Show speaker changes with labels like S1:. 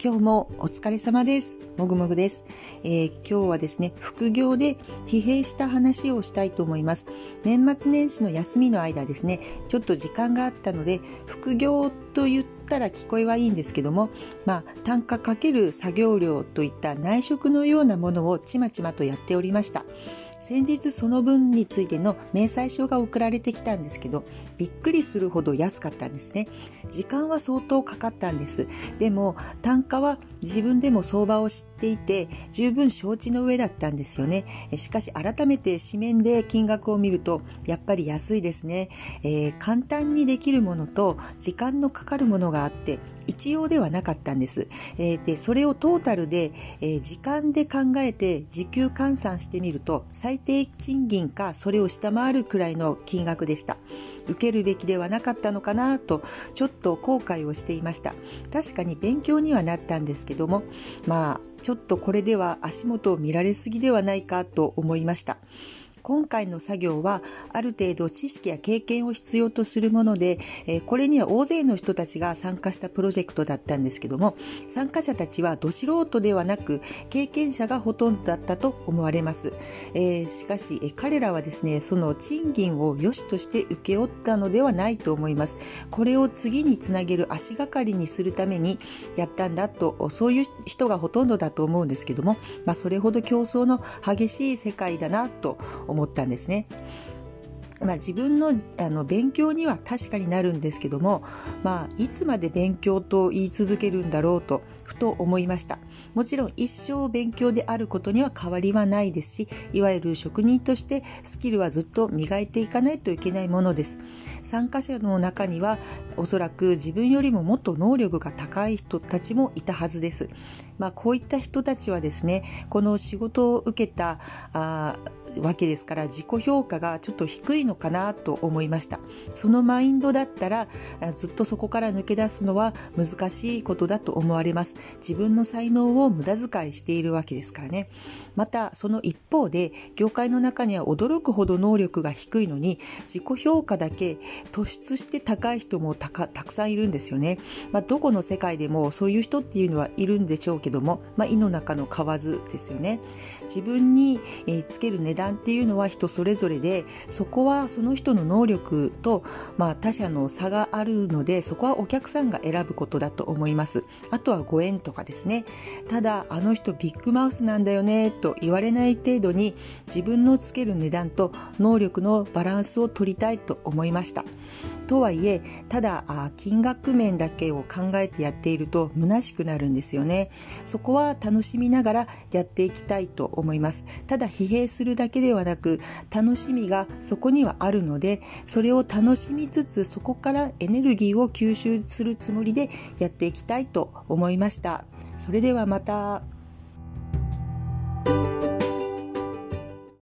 S1: 今日もお疲れ様です。もぐもぐです、えー、今日はですね、副業で疲弊した話をしたいと思います。年末年始の休みの間ですね、ちょっと時間があったので、副業と言ったら聞こえはいいんですけども、まあ、単価かける作業量といった内職のようなものをちまちまとやっておりました。先日その分についての明細書が送られてきたんですけどびっくりするほど安かったんですね。時間は相当かかったんです。でも単価は自分でも相場を知っていて十分承知の上だったんですよね。しかし改めて紙面で金額を見るとやっぱり安いですね、えー、簡単にできるものと時間のかかるものがあって一様ではなかったんです。えー、で、それをトータルで、えー、時間で考えて時給換算してみると、最低賃金かそれを下回るくらいの金額でした。受けるべきではなかったのかなと、ちょっと後悔をしていました。確かに勉強にはなったんですけども、まあ、ちょっとこれでは足元を見られすぎではないかと思いました。今回の作業はある程度知識や経験を必要とするもので、えこれには大勢の人たちが参加したプロジェクトだったんですけども参加者たちはど素人ではなく経験者がほとんどだったと思われます、えー、しかし、え彼らはですねその賃金を良しとして請け負ったのではないと思います。これを次につなげる足がかりにするためにやったんだとそういう人がほとんどだと思うんですけども、まあ、それほど競争の激しい世界だなと思思ったんですね。まあ、自分のあの勉強には確かになるんですけども、まあ、いつまで勉強と言い続けるんだろうとふと思いました。もちろん一生勉強であることには変わりはないですしいわゆる職人としてスキルはずっと磨いていかないといけないものです。参加者の中にはおそらく自分よりももっと能力が高い人たちもいたはずです。まあ、こういった人たちはですねこの仕事を受けたあわけですから自己評価がちょっと低いのかなと思いました。そのマインドだったらずっとそこから抜け出すのは難しいことだと思われます。自分の才能を無駄遣いしているわけですからね。またその一方で業界の中には驚くほど能力が低いのに自己評価だけ突出して高い人もたくさんいるんですよね、まあ、どこの世界でもそういう人っていうのはいるんでしょうけども、まあ、胃の中の蛙ですよね。自分につける値段っていうのは人それぞれでそこはその人の能力と、まあ、他者の差があるのでそこはお客さんが選ぶことだと思います。あとはご縁とかですね。ただあの人ビッグマウスなんだよねと言われない程度に自分のつける値段と能力のバランスを取りたいと思いました。とはいえただ金額面だけを考えてやっていると虚しくなるんですよね。そこは楽しみながらやっていきたいと思います。ただ疲弊するだけではなく楽しみがそこにはあるのでそれを楽しみつつそこからエネルギーを吸収するつもりでやっていきたいと思いました。それではまた。